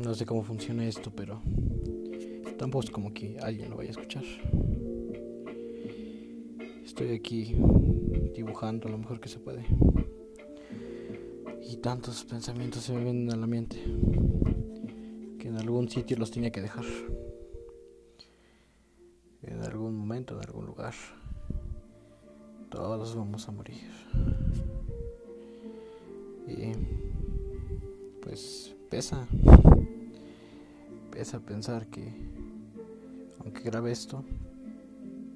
no sé cómo funciona esto, pero tampoco es como que alguien lo vaya a escuchar. Estoy aquí dibujando lo mejor que se puede. Y tantos pensamientos se me vienen a la mente que en algún sitio los tenía que dejar. En algún momento, en algún lugar. Todos vamos a morir. Y pues pesa. Pesa pensar que aunque grabe esto,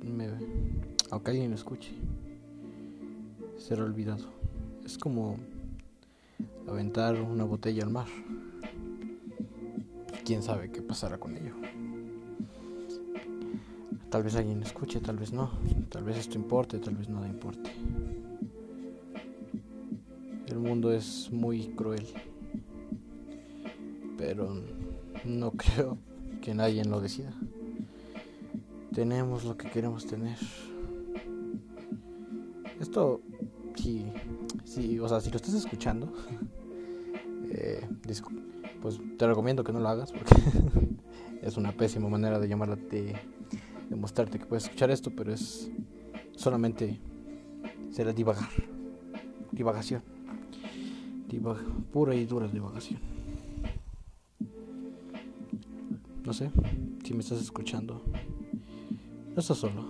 me, aunque alguien lo escuche, será olvidado. Es como aventar una botella al mar. Quién sabe qué pasará con ello. Tal vez alguien escuche, tal vez no. Tal vez esto importe, tal vez nada importe. El mundo es muy cruel. Pero no creo que nadie lo decida. Tenemos lo que queremos tener. Esto, sí, sí, o sea, si lo estás escuchando, eh, pues te recomiendo que no lo hagas porque es una pésima manera de llamarla, de, de mostrarte que puedes escuchar esto, pero es solamente será divagar, divagación, pura y dura divagación. No sé si me estás escuchando. No estás solo.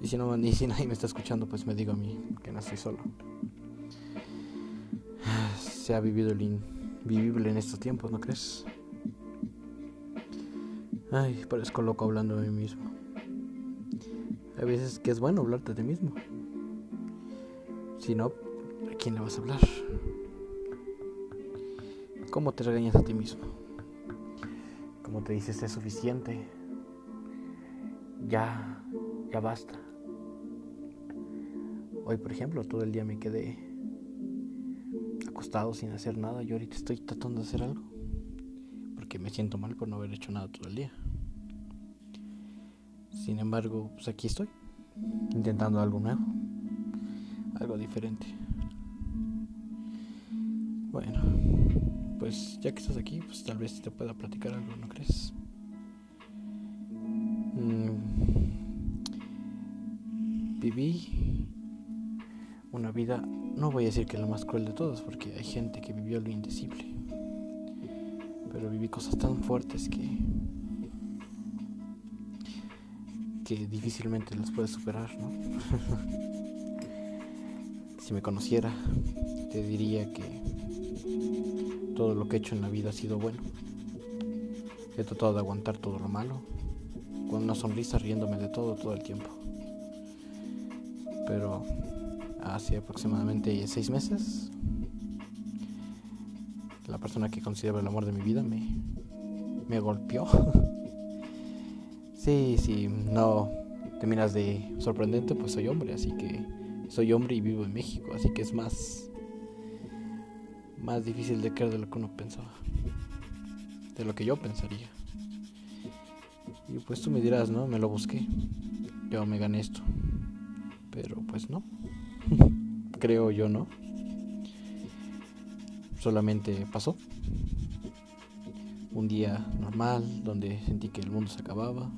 Y si, no, ni si nadie me está escuchando, pues me digo a mí que no estoy solo. Se ha vivido el invivible en estos tiempos, ¿no crees? Ay, parezco loco hablando de mí mismo. Hay veces que es bueno hablarte de ti mismo. Si no, ¿a quién le vas a hablar? ¿Cómo te regañas a ti mismo? ¿Cómo te dices es suficiente? Ya, ya basta. Hoy, por ejemplo, todo el día me quedé acostado sin hacer nada. Yo ahorita estoy tratando de hacer algo. Porque me siento mal por no haber hecho nada todo el día. Sin embargo, pues aquí estoy. Intentando algo nuevo. Algo diferente. Bueno, pues ya que estás aquí, pues tal vez te pueda platicar algo, ¿no crees? viví una vida, no voy a decir que la más cruel de todas, porque hay gente que vivió lo indecible, pero viví cosas tan fuertes que que difícilmente las puedes superar, ¿no? si me conociera, te diría que todo lo que he hecho en la vida ha sido bueno. He tratado de aguantar todo lo malo, con una sonrisa riéndome de todo todo el tiempo pero hace aproximadamente seis meses la persona que considero el amor de mi vida me, me golpeó. sí, sí, no te miras de sorprendente, pues soy hombre, así que soy hombre y vivo en México, así que es más más difícil de creer de lo que uno pensaba, de lo que yo pensaría. Y pues tú me dirás, ¿no? Me lo busqué. Yo me gané esto. Pero pues no. Creo yo no. Solamente pasó. Un día normal donde sentí que el mundo se acababa.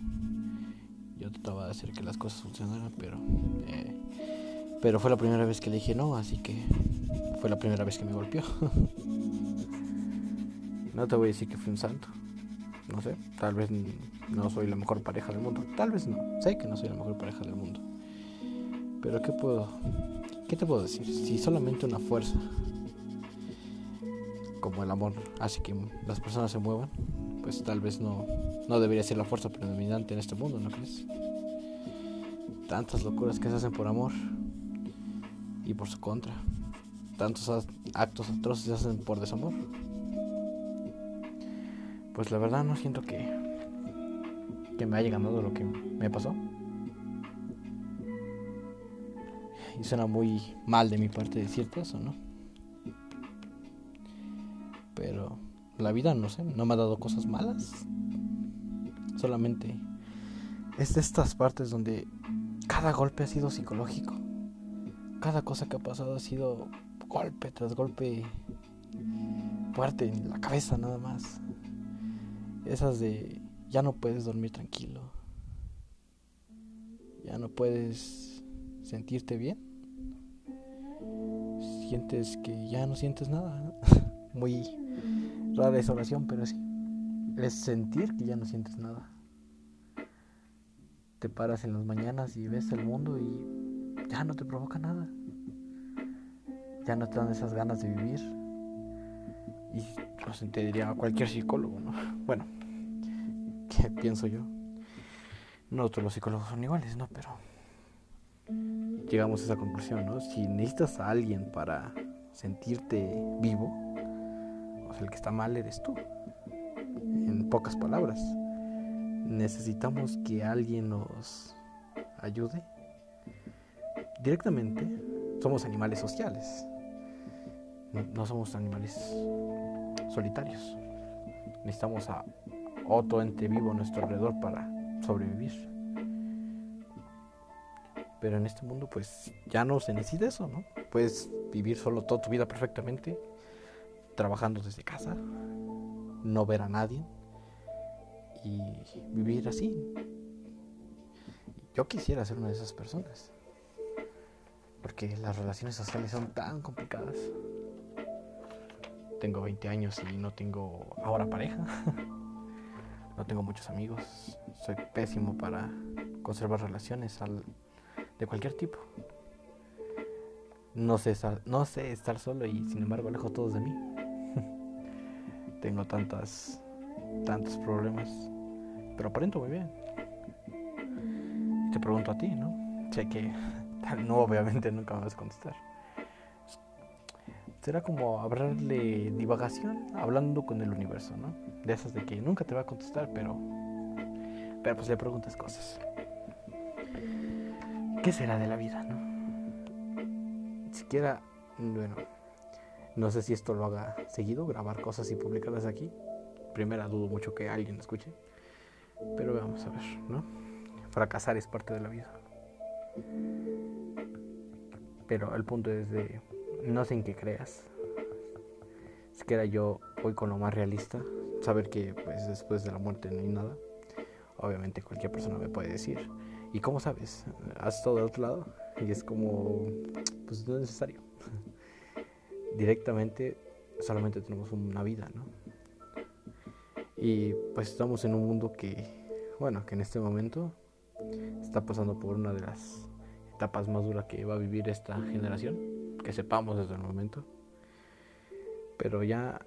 Yo trataba de hacer que las cosas funcionaran, pero eh, pero fue la primera vez que le dije no, así que fue la primera vez que me golpeó. no te voy a decir que fui un santo. No sé, tal vez no soy la mejor pareja del mundo. Tal vez no. Sé que no soy la mejor pareja del mundo. Pero ¿qué puedo? ¿Qué te puedo decir? Si solamente una fuerza como el amor hace que las personas se muevan, pues tal vez no, no debería ser la fuerza predominante en este mundo, ¿no crees? Tantas locuras que se hacen por amor y por su contra. Tantos actos atroces se hacen por desamor. Pues la verdad no siento que, que me haya ganado lo que me pasó. Y suena muy mal de mi parte decirte eso, ¿no? Pero la vida, no sé, no me ha dado cosas malas. Solamente es de estas partes donde cada golpe ha sido psicológico. Cada cosa que ha pasado ha sido golpe tras golpe muerte en la cabeza nada más. Esas de ya no puedes dormir tranquilo. Ya no puedes sentirte bien. Sientes que ya no sientes nada. Muy rara esa oración, pero sí. Es sentir que ya no sientes nada. Te paras en las mañanas y ves el mundo y ya no te provoca nada. Ya no te dan esas ganas de vivir. Y lo sentiría cualquier psicólogo, ¿no? Bueno, ¿qué pienso yo? No todos los psicólogos son iguales, ¿no? Pero llegamos a esa conclusión, ¿no? Si necesitas a alguien para sentirte vivo, o sea, el que está mal eres tú. En pocas palabras, necesitamos que alguien nos ayude. Directamente, somos animales sociales. No somos animales solitarios. Necesitamos a otro ente vivo a nuestro alrededor para sobrevivir. Pero en este mundo pues ya no se necesita eso, ¿no? Puedes vivir solo toda tu vida perfectamente, trabajando desde casa, no ver a nadie y vivir así. Yo quisiera ser una de esas personas, porque las relaciones sociales son tan complicadas. Tengo 20 años y no tengo ahora pareja. no tengo muchos amigos. Soy pésimo para conservar relaciones de cualquier tipo. No sé, estar, solo y sin embargo alejo todos de mí. Tengo tantas, tantos problemas, pero aparento muy bien. te pregunto a ti, ¿no? Sé que no, obviamente nunca me vas a contestar. Será como hablarle divagación hablando con el universo, ¿no? De esas de que nunca te va a contestar, pero, pero pues le preguntas cosas. ¿Qué será de la vida, no? Siquiera, bueno, no sé si esto lo haga seguido, grabar cosas y publicarlas aquí. Primera, dudo mucho que alguien escuche. Pero vamos a ver, ¿no? Fracasar es parte de la vida. Pero el punto es de, no sé en qué creas. Siquiera yo voy con lo más realista, saber que pues después de la muerte no hay nada. Obviamente cualquier persona me puede decir, ¿Y cómo sabes? ¿Has estado del otro lado? Y es como, pues no es necesario. Directamente solamente tenemos una vida, ¿no? Y pues estamos en un mundo que, bueno, que en este momento está pasando por una de las etapas más duras que va a vivir esta generación, que sepamos desde el momento. Pero ya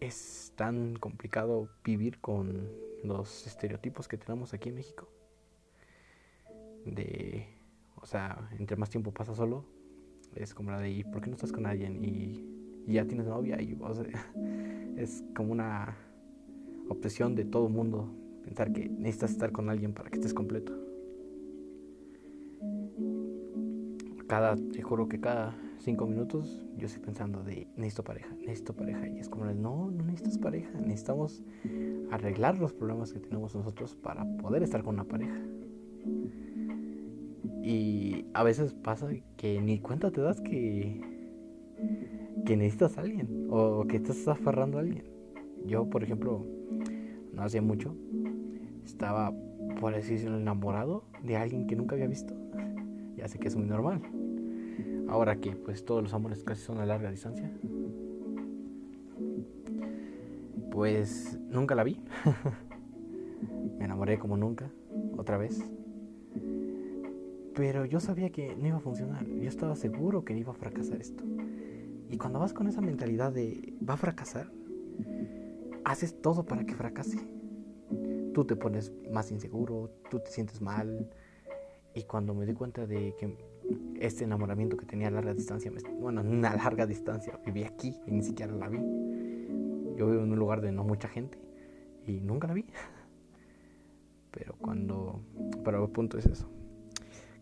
es tan complicado vivir con los estereotipos que tenemos aquí en México de, o sea, entre más tiempo pasa solo, es como la de, ¿y por qué no estás con alguien? Y, ya tienes novia, y o es como una obsesión de todo mundo, pensar que necesitas estar con alguien para que estés completo. Cada, te juro que cada cinco minutos yo estoy pensando de necesito pareja, necesito pareja. Y es como, no, no necesitas pareja, necesitamos arreglar los problemas que tenemos nosotros para poder estar con una pareja. Y a veces pasa que ni cuenta te das que, que necesitas a alguien o que estás aferrando a alguien. Yo, por ejemplo, no hacía mucho, estaba, por así decirlo, enamorado de alguien que nunca había visto. Ya sé que es muy normal. Ahora que pues todos los amores casi son a larga distancia. Pues nunca la vi. Me enamoré como nunca, otra vez. Pero yo sabía que no iba a funcionar. Yo estaba seguro que iba a fracasar esto. Y cuando vas con esa mentalidad de va a fracasar, haces todo para que fracase. Tú te pones más inseguro, tú te sientes mal. Y cuando me di cuenta de que este enamoramiento que tenía a larga distancia, bueno, una larga distancia, viví aquí y ni siquiera la vi. Yo vivo en un lugar de no mucha gente y nunca la vi. Pero cuando, pero el punto es eso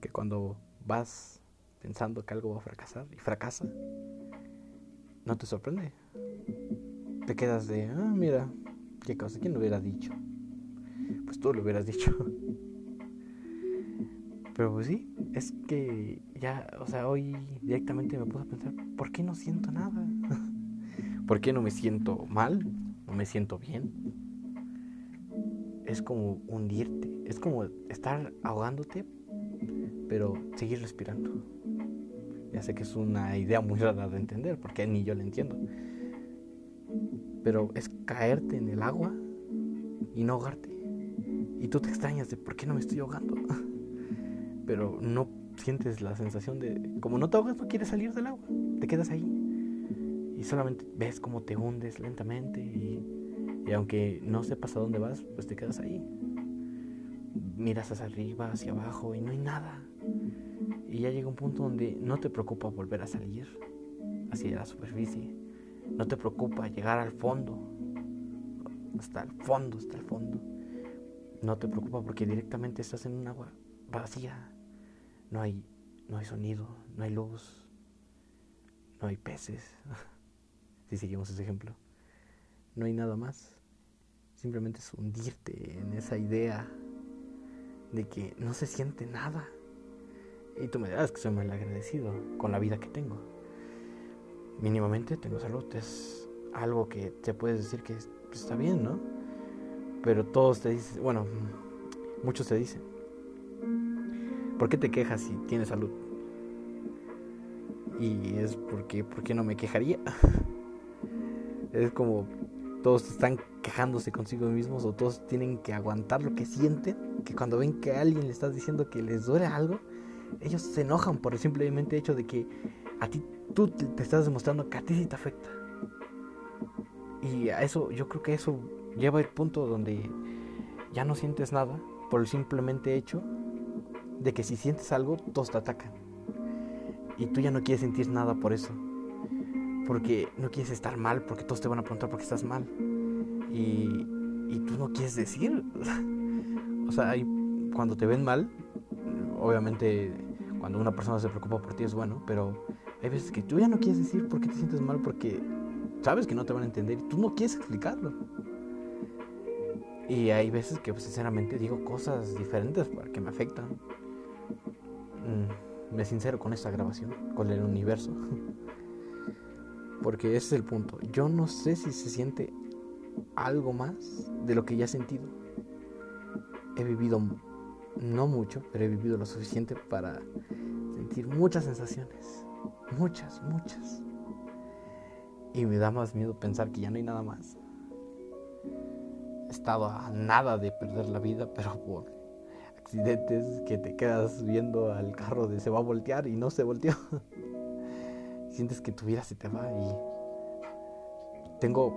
que cuando vas pensando que algo va a fracasar y fracasa, no te sorprende. Te quedas de, ah, mira, qué cosa, ¿quién lo hubiera dicho? Pues tú lo hubieras dicho. Pero pues sí, es que ya, o sea, hoy directamente me puse a pensar, ¿por qué no siento nada? ¿Por qué no me siento mal? ¿No me siento bien? Es como hundirte, es como estar ahogándote, pero seguir respirando. Ya sé que es una idea muy rara de entender, porque ni yo la entiendo. Pero es caerte en el agua y no ahogarte. Y tú te extrañas de por qué no me estoy ahogando. Pero no sientes la sensación de, como no te ahogas, no quieres salir del agua. Te quedas ahí. Y solamente ves cómo te hundes lentamente. Y, y aunque no sepas a dónde vas, pues te quedas ahí. Miras hacia arriba, hacia abajo y no hay nada. Y ya llega un punto donde no te preocupa volver a salir hacia la superficie. No te preocupa llegar al fondo. Hasta el fondo, hasta el fondo. No te preocupa porque directamente estás en un agua vacía. No hay, no hay sonido, no hay luz, no hay peces. si seguimos ese ejemplo. No hay nada más. Simplemente es hundirte en esa idea de que no se siente nada. Y tú me dirás que soy mal agradecido con la vida que tengo. Mínimamente tengo salud, es algo que te puedes decir que está bien, ¿no? Pero todos te dicen, bueno, muchos te dicen, ¿por qué te quejas si tienes salud? Y es porque, ¿por no me quejaría? es como todos están quejándose consigo mismos o todos tienen que aguantar lo que sienten, que cuando ven que a alguien le estás diciendo que les duele algo, ellos se enojan por el simplemente hecho de que a ti tú te estás demostrando que a ti sí te afecta. Y a eso, yo creo que eso lleva el punto donde ya no sientes nada por el simplemente hecho de que si sientes algo, todos te atacan. Y tú ya no quieres sentir nada por eso. Porque no quieres estar mal, porque todos te van a preguntar por qué estás mal. Y, y tú no quieres decir. o sea, cuando te ven mal, obviamente cuando una persona se preocupa por ti es bueno, pero hay veces que tú ya no quieres decir por qué te sientes mal porque sabes que no te van a entender y tú no quieres explicarlo. Y hay veces que pues, sinceramente digo cosas diferentes que me afectan. Mm, me sincero con esta grabación, con el universo. Porque ese es el punto. Yo no sé si se siente algo más de lo que ya he sentido. He vivido no mucho, pero he vivido lo suficiente para sentir muchas sensaciones. Muchas, muchas. Y me da más miedo pensar que ya no hay nada más. He estado a nada de perder la vida, pero por accidentes que te quedas viendo al carro de se va a voltear y no se volteó. Sientes que tu vida se te va y tengo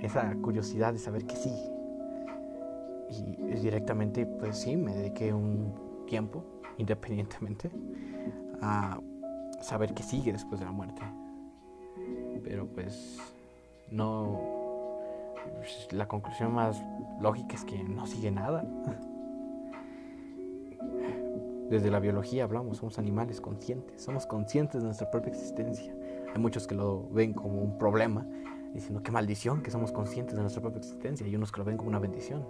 esa curiosidad de saber que sí, y directamente, pues sí, me dediqué un tiempo, independientemente, a saber qué sigue después de la muerte. Pero pues no... La conclusión más lógica es que no sigue nada. Desde la biología hablamos, somos animales conscientes, somos conscientes de nuestra propia existencia. Hay muchos que lo ven como un problema, diciendo qué maldición que somos conscientes de nuestra propia existencia, y unos que lo ven como una bendición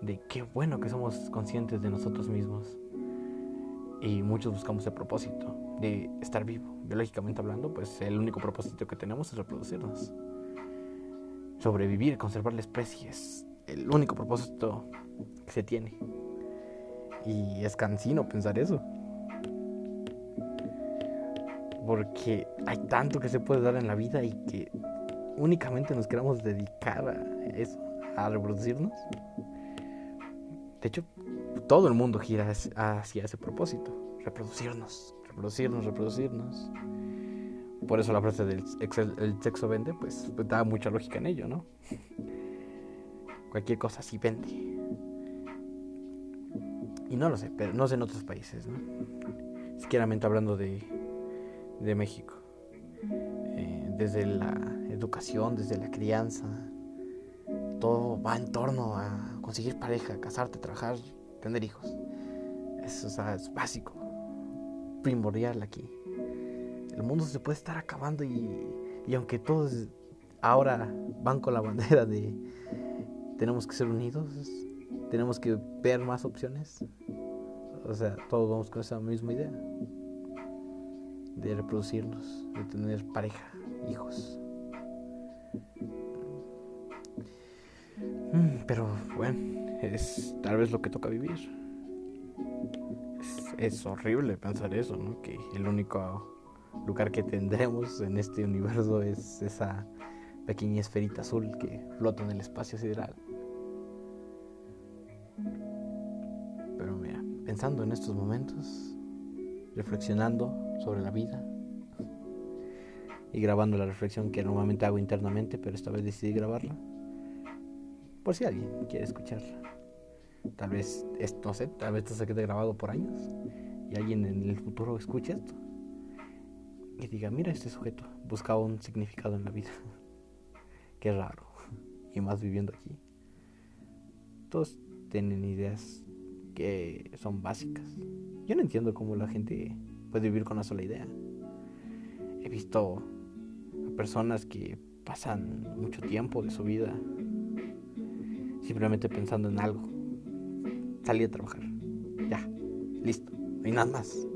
de qué bueno que somos conscientes de nosotros mismos. Y muchos buscamos el propósito de estar vivo. Biológicamente hablando, pues el único propósito que tenemos es reproducirnos. Sobrevivir, conservar la especie es el único propósito que se tiene. Y es cansino pensar eso. Porque hay tanto que se puede dar en la vida y que únicamente nos queramos dedicar a eso, a reproducirnos. De hecho, todo el mundo gira hacia ese propósito, reproducirnos, reproducirnos, reproducirnos. Por eso la frase del el sexo vende, pues, pues, da mucha lógica en ello, ¿no? Cualquier cosa sí vende. Y no lo sé, pero no sé en otros países, ¿no? Siquieramente hablando de, de México. Eh, desde la educación, desde la crianza, todo va en torno a conseguir pareja, casarte, trabajar, tener hijos. Eso es básico, primordial aquí. El mundo se puede estar acabando y, y aunque todos ahora van con la bandera de tenemos que ser unidos, tenemos que ver más opciones o sea, todos vamos con esa misma idea de reproducirnos, de tener pareja, hijos. Mm, pero bueno, es tal vez lo que toca vivir. Es, horrible pensar eso, ¿no? Que el único lugar que tendremos en este universo es esa pequeña esferita azul que flota en el espacio sideral. Pensando en estos momentos, reflexionando sobre la vida y grabando la reflexión que normalmente hago internamente, pero esta vez decidí grabarla por si alguien quiere escucharla. Tal vez, no sé, tal vez esto se quede grabado por años y alguien en el futuro escuche esto y diga, mira este sujeto, buscaba un significado en la vida. Qué raro. Y más viviendo aquí. Todos tienen ideas que son básicas. Yo no entiendo cómo la gente puede vivir con una sola idea. He visto a personas que pasan mucho tiempo de su vida simplemente pensando en algo. Salí a trabajar. Ya, listo. No hay nada más.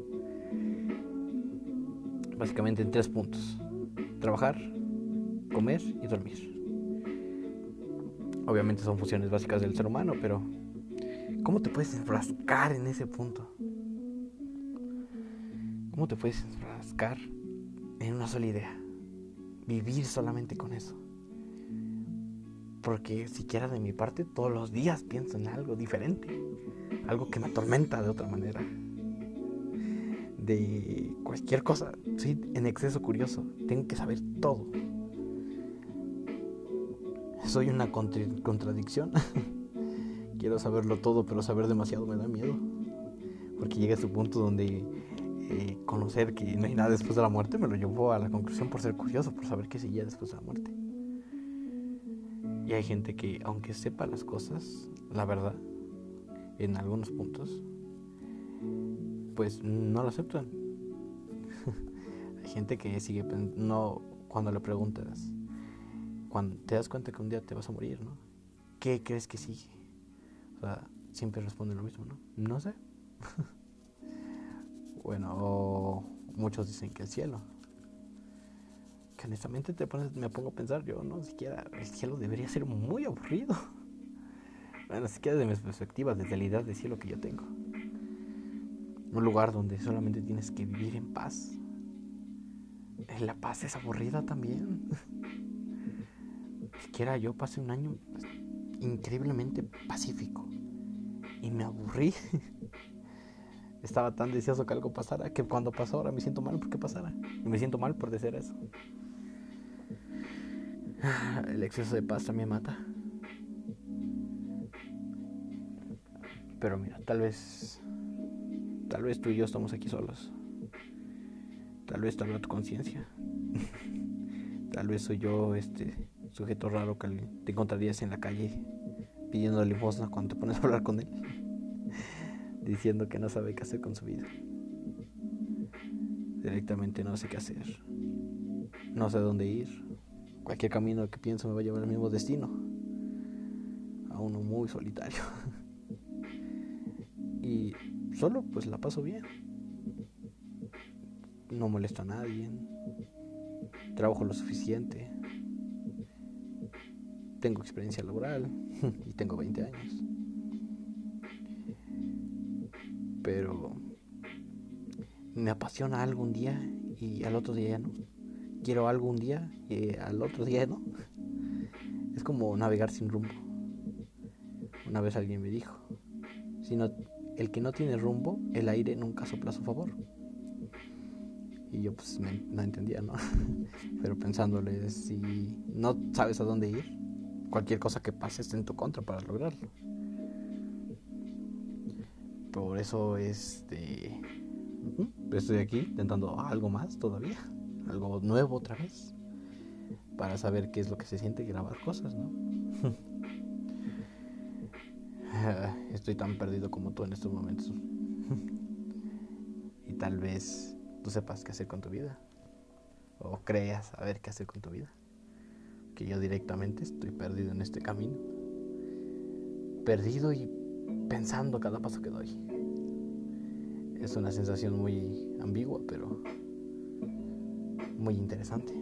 Básicamente en tres puntos. Trabajar, comer y dormir. Obviamente son funciones básicas del ser humano, pero ¿cómo te puedes enfrascar en ese punto? ¿Cómo te puedes enfrascar en una sola idea? Vivir solamente con eso. Porque siquiera de mi parte todos los días pienso en algo diferente. Algo que me atormenta de otra manera. De cualquier cosa. Soy en exceso curioso. Tengo que saber todo. Soy una contradicción. Quiero saberlo todo, pero saber demasiado me da miedo. Porque llega a ese punto donde eh, conocer que no hay nada después de la muerte me lo llevó a la conclusión por ser curioso, por saber qué seguía después de la muerte. Y hay gente que, aunque sepa las cosas, la verdad, en algunos puntos, pues no lo aceptan. hay gente que sigue, no, cuando le preguntas, cuando te das cuenta que un día te vas a morir, ¿no? ¿Qué crees que sigue? Siempre responde lo mismo, ¿no? No sé. bueno, muchos dicen que el cielo honestamente te pones, me pongo a pensar, yo no siquiera, el cielo debería ser muy aburrido. Bueno, siquiera de mis perspectivas, desde la idea de cielo que yo tengo. Un lugar donde solamente tienes que vivir en paz. La paz es aburrida también. Siquiera yo pasé un año increíblemente pacífico y me aburrí. Estaba tan deseoso que algo pasara que cuando pasó ahora me siento mal porque pasara. Y me siento mal por decir eso. El exceso de paz también mata. Pero mira, tal vez. Tal vez tú y yo estamos aquí solos. Tal vez te habla tu conciencia. tal vez soy yo este sujeto raro que te encontrarías en la calle pidiendo limosna cuando te pones a hablar con él. Diciendo que no sabe qué hacer con su vida. Directamente no sé qué hacer. No sé dónde ir cualquier camino que pienso me va a llevar al mismo destino, a uno muy solitario. y solo pues la paso bien. No molesto a nadie. Trabajo lo suficiente. Tengo experiencia laboral y tengo 20 años. Pero me apasiona algún día y al otro día ya no quiero algo un día y al otro día no. Es como navegar sin rumbo. Una vez alguien me dijo, si el que no tiene rumbo, el aire nunca sopla a su favor. Y yo pues no entendía, ¿no? Pero pensándole, si no sabes a dónde ir, cualquier cosa que pase está en tu contra para lograrlo. Por eso este estoy aquí intentando algo más todavía algo nuevo otra vez, para saber qué es lo que se siente grabar cosas, ¿no? Estoy tan perdido como tú en estos momentos. y tal vez tú sepas qué hacer con tu vida. O creas saber qué hacer con tu vida. Yo directamente estoy perdido en este camino. Perdido y pensando cada paso que doy. Es una sensación muy ambigua, pero muy interesante.